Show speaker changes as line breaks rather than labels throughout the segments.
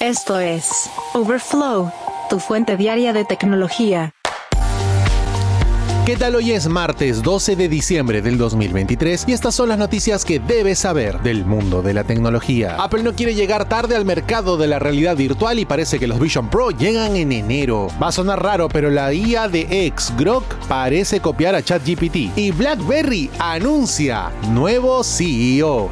Esto es Overflow, tu fuente diaria de tecnología.
¿Qué tal? Hoy es martes 12 de diciembre del 2023 y estas son las noticias que debes saber del mundo de la tecnología. Apple no quiere llegar tarde al mercado de la realidad virtual y parece que los Vision Pro llegan en enero. Va a sonar raro, pero la IA de X Grok parece copiar a ChatGPT y BlackBerry anuncia nuevo CEO.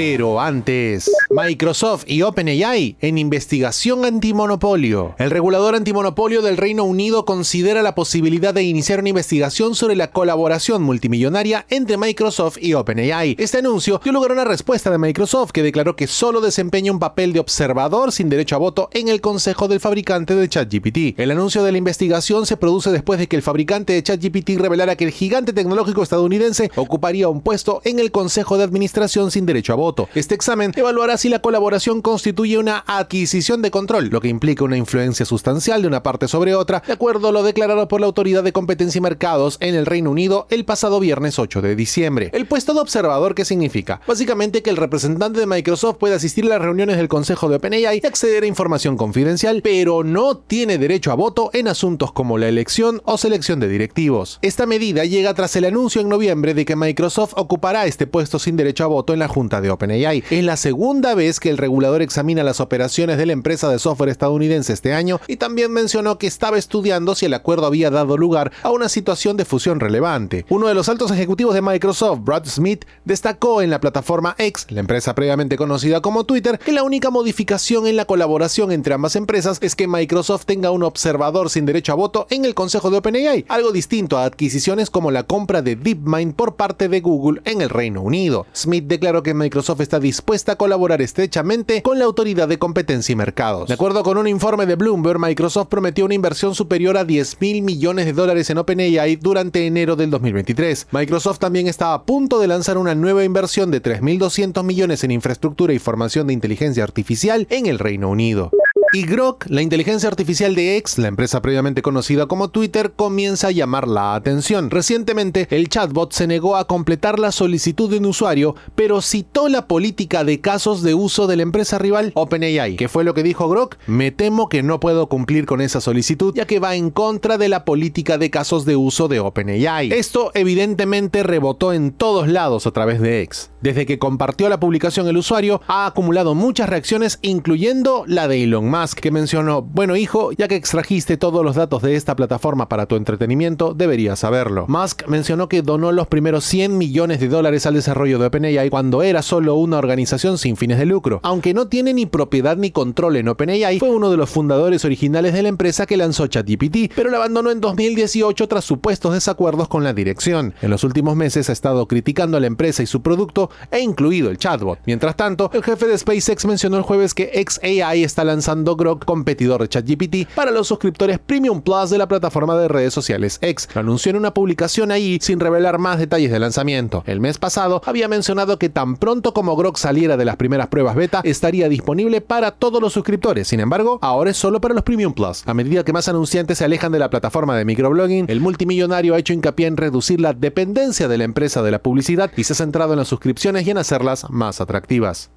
Pero antes, Microsoft y OpenAI en investigación antimonopolio. El regulador antimonopolio del Reino Unido considera la posibilidad de iniciar una investigación sobre la colaboración multimillonaria entre Microsoft y OpenAI. Este anuncio dio lugar a una respuesta de Microsoft que declaró que solo desempeña un papel de observador sin derecho a voto en el consejo del fabricante de ChatGPT. El anuncio de la investigación se produce después de que el fabricante de ChatGPT revelara que el gigante tecnológico estadounidense ocuparía un puesto en el consejo de administración sin derecho a voto. Este examen evaluará si la colaboración constituye una adquisición de control, lo que implica una influencia sustancial de una parte sobre otra, de acuerdo a lo declarado por la Autoridad de Competencia y Mercados en el Reino Unido el pasado viernes 8 de diciembre. El puesto de observador, ¿qué significa? Básicamente que el representante de Microsoft puede asistir a las reuniones del Consejo de OpenAI y acceder a información confidencial, pero no tiene derecho a voto en asuntos como la elección o selección de directivos. Esta medida llega tras el anuncio en noviembre de que Microsoft ocupará este puesto sin derecho a voto en la junta de OpenAI. Es la segunda vez que el regulador examina las operaciones de la empresa de software estadounidense este año y también mencionó que estaba estudiando si el acuerdo había dado lugar a una situación de fusión relevante. Uno de los altos ejecutivos de Microsoft, Brad Smith, destacó en la plataforma X, la empresa previamente conocida como Twitter, que la única modificación en la colaboración entre ambas empresas es que Microsoft tenga un observador sin derecho a voto en el consejo de OpenAI, algo distinto a adquisiciones como la compra de DeepMind por parte de Google en el Reino Unido. Smith declaró que Microsoft está dispuesta a colaborar estrechamente con la Autoridad de Competencia y Mercados. De acuerdo con un informe de Bloomberg, Microsoft prometió una inversión superior a 10 mil millones de dólares en OpenAI durante enero del 2023. Microsoft también está a punto de lanzar una nueva inversión de 3.200 millones en infraestructura y formación de inteligencia artificial en el Reino Unido. Y Grok, la inteligencia artificial de X, la empresa previamente conocida como Twitter, comienza a llamar la atención. Recientemente, el chatbot se negó a completar la solicitud de un usuario, pero citó la política de casos de uso de la empresa rival OpenAI. ¿Qué fue lo que dijo Grok? Me temo que no puedo cumplir con esa solicitud, ya que va en contra de la política de casos de uso de OpenAI. Esto evidentemente rebotó en todos lados a través de X. Desde que compartió la publicación el usuario, ha acumulado muchas reacciones, incluyendo la de Elon Musk, que mencionó, bueno hijo, ya que extrajiste todos los datos de esta plataforma para tu entretenimiento, deberías saberlo. Musk mencionó que donó los primeros 100 millones de dólares al desarrollo de OpenAI cuando era solo una organización sin fines de lucro. Aunque no tiene ni propiedad ni control en OpenAI, fue uno de los fundadores originales de la empresa que lanzó ChatGPT, pero la abandonó en 2018 tras supuestos desacuerdos con la dirección. En los últimos meses ha estado criticando a la empresa y su producto, e incluido el chatbot. Mientras tanto, el jefe de SpaceX mencionó el jueves que XAI está lanzando Grok, competidor de ChatGPT, para los suscriptores Premium Plus de la plataforma de redes sociales X. Lo anunció en una publicación ahí sin revelar más detalles del lanzamiento. El mes pasado había mencionado que tan pronto como Grok saliera de las primeras pruebas beta, estaría disponible para todos los suscriptores. Sin embargo, ahora es solo para los Premium Plus. A medida que más anunciantes se alejan de la plataforma de microblogging, el multimillonario ha hecho hincapié en reducir la dependencia de la empresa de la publicidad y se ha centrado en la suscripción y en hacerlas más atractivas.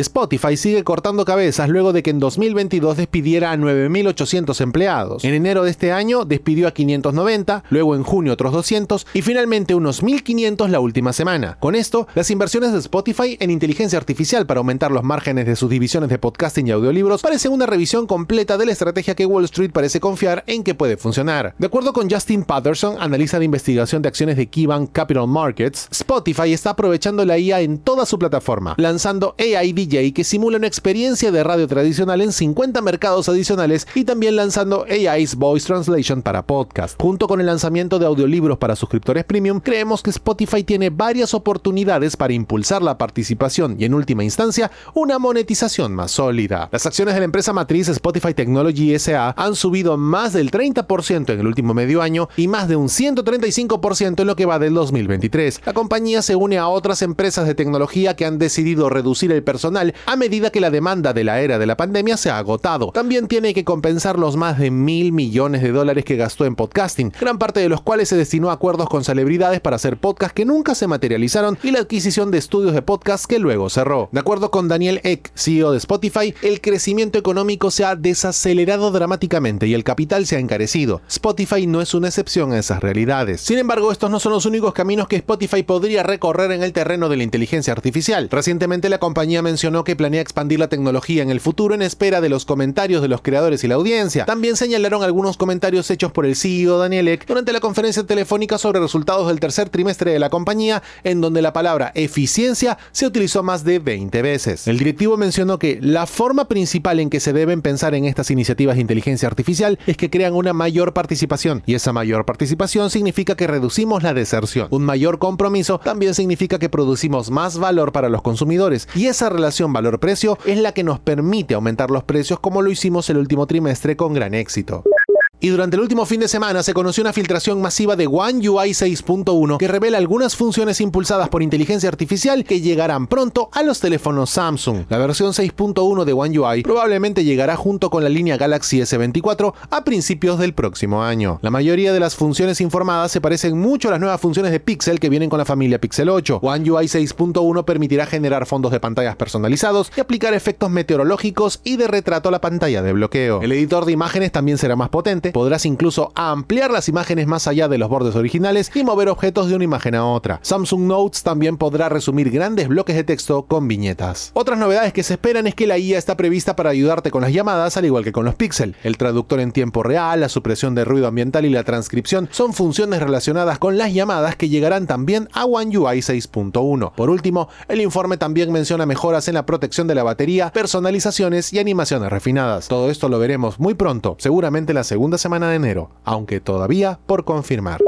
Spotify sigue cortando cabezas luego de que en 2022 despidiera a 9.800 empleados. En enero de este año despidió a 590, luego en junio otros 200 y finalmente unos 1.500 la última semana. Con esto, las inversiones de Spotify en inteligencia artificial para aumentar los márgenes de sus divisiones de podcasting y audiolibros parece una revisión completa de la estrategia que Wall Street parece confiar en que puede funcionar. De acuerdo con Justin Patterson, analista de investigación de acciones de KeyBank Capital Markets, Spotify está aprovechando la IA en toda su plataforma, lanzando AI DJ que simula una experiencia de radio tradicional en 50 mercados adicionales y también lanzando AI's Voice Translation para podcast. Junto con el lanzamiento de audiolibros para suscriptores premium, creemos que Spotify tiene varias oportunidades para impulsar la participación y en última instancia una monetización más sólida. Las acciones de la empresa matriz Spotify Technology SA han subido más del 30% en el último medio año y más de un 135% en lo que va del 2023. La compañía se une a otras empresas de tecnología que han decidido reducir el personal a medida que la demanda de la era de la pandemia se ha agotado. También tiene que compensar los más de mil millones de dólares que gastó en podcasting, gran parte de los cuales se destinó a acuerdos con celebridades para hacer podcasts que nunca se materializaron y la adquisición de estudios de podcast que luego cerró. De acuerdo con Daniel Eck, CEO de Spotify, el crecimiento económico se ha desacelerado dramáticamente y el capital se ha encarecido. Spotify no es una excepción a esas realidades. Sin embargo, estos no son los únicos caminos que Spotify podría recorrer en el terreno de la inteligencia artificial. Recientemente la compañía mencionó que planea expandir la tecnología en el futuro en espera de los comentarios de los creadores y la audiencia. También señalaron algunos comentarios hechos por el CEO Daniel Eck durante la conferencia telefónica sobre resultados del tercer trimestre de la compañía, en donde la palabra eficiencia se utilizó más de 20 veces. El directivo mencionó que la forma principal en que se deben pensar en estas iniciativas de inteligencia artificial es que crean una mayor participación, y esa mayor participación significa que reducimos la deserción. Un mayor compromiso también significa que producimos más valor para los consumidores, y esa relación valor-precio es la que nos permite aumentar los precios como lo hicimos el último trimestre con gran éxito. Y durante el último fin de semana se conoció una filtración masiva de One UI 6.1 que revela algunas funciones impulsadas por inteligencia artificial que llegarán pronto a los teléfonos Samsung. La versión 6.1 de One UI probablemente llegará junto con la línea Galaxy S24 a principios del próximo año. La mayoría de las funciones informadas se parecen mucho a las nuevas funciones de Pixel que vienen con la familia Pixel 8. One UI 6.1 permitirá generar fondos de pantallas personalizados y aplicar efectos meteorológicos y de retrato a la pantalla de bloqueo. El editor de imágenes también será más potente podrás incluso ampliar las imágenes más allá de los bordes originales y mover objetos de una imagen a otra. Samsung Notes también podrá resumir grandes bloques de texto con viñetas. Otras novedades que se esperan es que la IA está prevista para ayudarte con las llamadas al igual que con los Pixel. El traductor en tiempo real, la supresión de ruido ambiental y la transcripción son funciones relacionadas con las llamadas que llegarán también a One UI 6.1. Por último, el informe también menciona mejoras en la protección de la batería, personalizaciones y animaciones refinadas. Todo esto lo veremos muy pronto, seguramente la segunda semana de enero, aunque todavía por confirmar.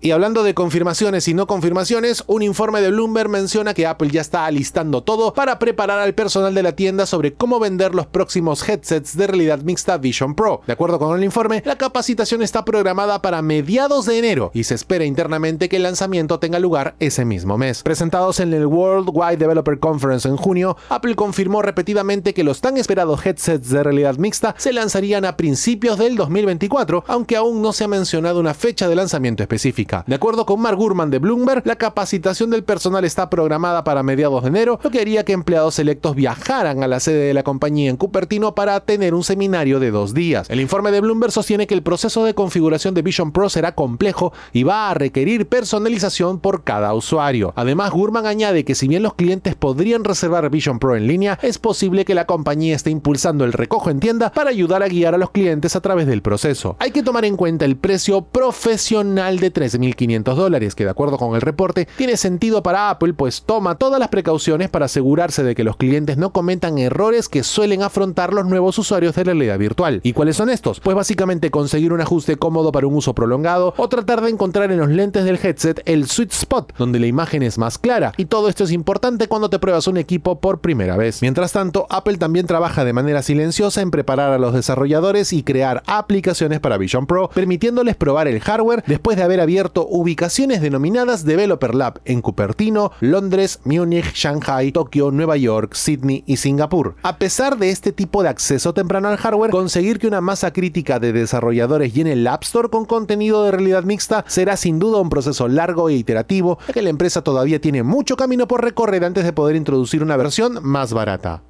Y hablando de confirmaciones y no confirmaciones, un informe de Bloomberg menciona que Apple ya está alistando todo para preparar al personal de la tienda sobre cómo vender los próximos headsets de realidad mixta Vision Pro. De acuerdo con el informe, la capacitación está programada para mediados de enero y se espera internamente que el lanzamiento tenga lugar ese mismo mes. Presentados en el Worldwide Developer Conference en junio, Apple confirmó repetidamente que los tan esperados headsets de realidad mixta se lanzarían a principios del 2024, aunque aún no se ha mencionado una fecha de lanzamiento específica. De acuerdo con Mark Gurman de Bloomberg, la capacitación del personal está programada para mediados de enero, lo que haría que empleados selectos viajaran a la sede de la compañía en Cupertino para tener un seminario de dos días. El informe de Bloomberg sostiene que el proceso de configuración de Vision Pro será complejo y va a requerir personalización por cada usuario. Además, Gurman añade que si bien los clientes podrían reservar Vision Pro en línea, es posible que la compañía esté impulsando el recojo en tienda para ayudar a guiar a los clientes a través del proceso. Hay que tomar en cuenta el precio profesional de 3 1.500 dólares, que de acuerdo con el reporte tiene sentido para Apple, pues toma todas las precauciones para asegurarse de que los clientes no cometan errores que suelen afrontar los nuevos usuarios de la realidad virtual. ¿Y cuáles son estos? Pues básicamente conseguir un ajuste cómodo para un uso prolongado o tratar de encontrar en los lentes del headset el sweet spot, donde la imagen es más clara. Y todo esto es importante cuando te pruebas un equipo por primera vez. Mientras tanto, Apple también trabaja de manera silenciosa en preparar a los desarrolladores y crear aplicaciones para Vision Pro, permitiéndoles probar el hardware después de haber abierto ubicaciones denominadas Developer Lab en Cupertino, Londres, Múnich, Shanghai, Tokio, Nueva York, Sydney y Singapur. A pesar de este tipo de acceso temprano al hardware, conseguir que una masa crítica de desarrolladores llene el App Store con contenido de realidad mixta será sin duda un proceso largo e iterativo, ya que la empresa todavía tiene mucho camino por recorrer antes de poder introducir una versión más barata.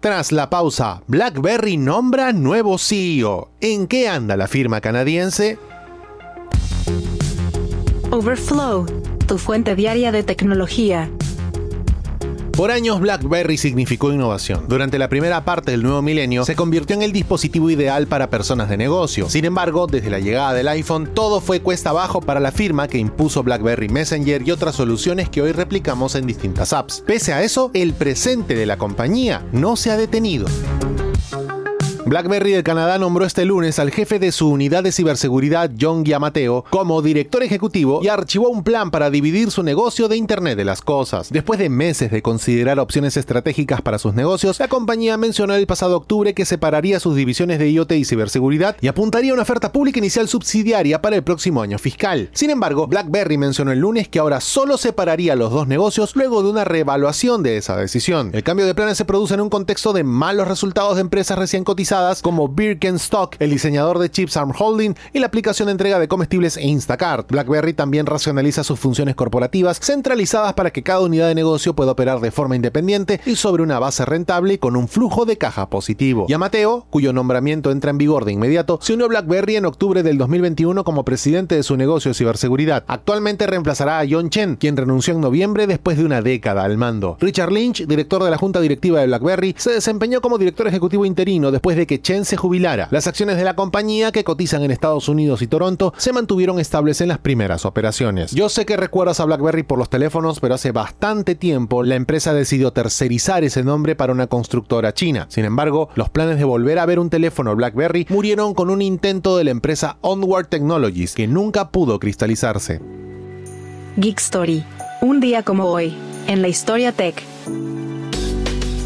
Tras la pausa, BlackBerry nombra nuevo CEO. ¿En qué anda la firma canadiense?
Overflow, tu fuente diaria de tecnología.
Por años BlackBerry significó innovación. Durante la primera parte del nuevo milenio se convirtió en el dispositivo ideal para personas de negocio. Sin embargo, desde la llegada del iPhone, todo fue cuesta abajo para la firma que impuso BlackBerry Messenger y otras soluciones que hoy replicamos en distintas apps. Pese a eso, el presente de la compañía no se ha detenido. BlackBerry de Canadá nombró este lunes al jefe de su unidad de ciberseguridad, John Giamateo, como director ejecutivo y archivó un plan para dividir su negocio de Internet de las Cosas. Después de meses de considerar opciones estratégicas para sus negocios, la compañía mencionó el pasado octubre que separaría sus divisiones de IoT y ciberseguridad y apuntaría a una oferta pública inicial subsidiaria para el próximo año fiscal. Sin embargo, BlackBerry mencionó el lunes que ahora solo separaría los dos negocios luego de una reevaluación de esa decisión. El cambio de planes se produce en un contexto de malos resultados de empresas recién cotizadas como Birkenstock, el diseñador de chips Arm Holding y la aplicación de entrega de comestibles Instacart. BlackBerry también racionaliza sus funciones corporativas centralizadas para que cada unidad de negocio pueda operar de forma independiente y sobre una base rentable con un flujo de caja positivo. Y a Mateo, cuyo nombramiento entra en vigor de inmediato, se unió a BlackBerry en octubre del 2021 como presidente de su negocio de ciberseguridad. Actualmente reemplazará a John Chen, quien renunció en noviembre después de una década al mando. Richard Lynch, director de la junta directiva de BlackBerry, se desempeñó como director ejecutivo interino después de que Chen se jubilara. Las acciones de la compañía, que cotizan en Estados Unidos y Toronto, se mantuvieron estables en las primeras operaciones. Yo sé que recuerdas a BlackBerry por los teléfonos, pero hace bastante tiempo la empresa decidió tercerizar ese nombre para una constructora china. Sin embargo, los planes de volver a ver un teléfono BlackBerry murieron con un intento de la empresa Onward Technologies que nunca pudo cristalizarse.
Geek Story. Un día como hoy, en la historia tech.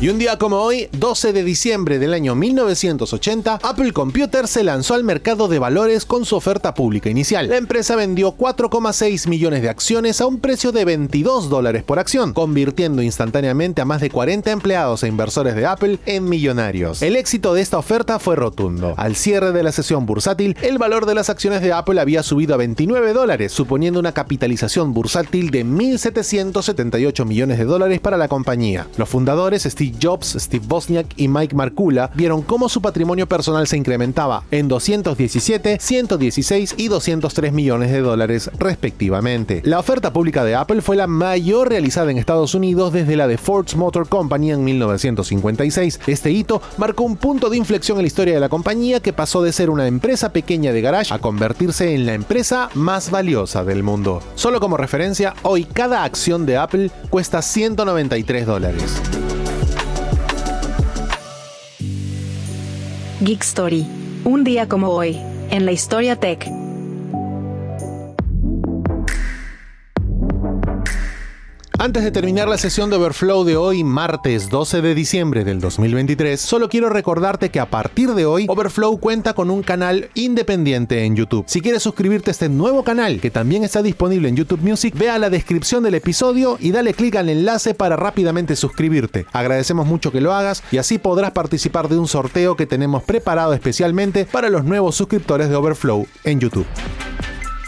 Y un día como hoy, 12 de diciembre del año 1980, Apple Computer se lanzó al mercado de valores con su oferta pública inicial. La empresa vendió 4,6 millones de acciones a un precio de 22 dólares por acción, convirtiendo instantáneamente a más de 40 empleados e inversores de Apple en millonarios. El éxito de esta oferta fue rotundo. Al cierre de la sesión bursátil, el valor de las acciones de Apple había subido a 29 dólares, suponiendo una capitalización bursátil de 1.778 millones de dólares para la compañía. Los fundadores, Jobs, Steve Bosniak y Mike Markula vieron cómo su patrimonio personal se incrementaba en 217, 116 y 203 millones de dólares respectivamente. La oferta pública de Apple fue la mayor realizada en Estados Unidos desde la de Ford Motor Company en 1956. Este hito marcó un punto de inflexión en la historia de la compañía que pasó de ser una empresa pequeña de garage a convertirse en la empresa más valiosa del mundo. Solo como referencia, hoy cada acción de Apple cuesta 193 dólares.
Geek Story. Un día como hoy, en la historia tech.
Antes de terminar la sesión de Overflow de hoy, martes 12 de diciembre del 2023, solo quiero recordarte que a partir de hoy, Overflow cuenta con un canal independiente en YouTube. Si quieres suscribirte a este nuevo canal, que también está disponible en YouTube Music, ve a la descripción del episodio y dale clic al enlace para rápidamente suscribirte. Agradecemos mucho que lo hagas y así podrás participar de un sorteo que tenemos preparado especialmente para los nuevos suscriptores de Overflow en YouTube.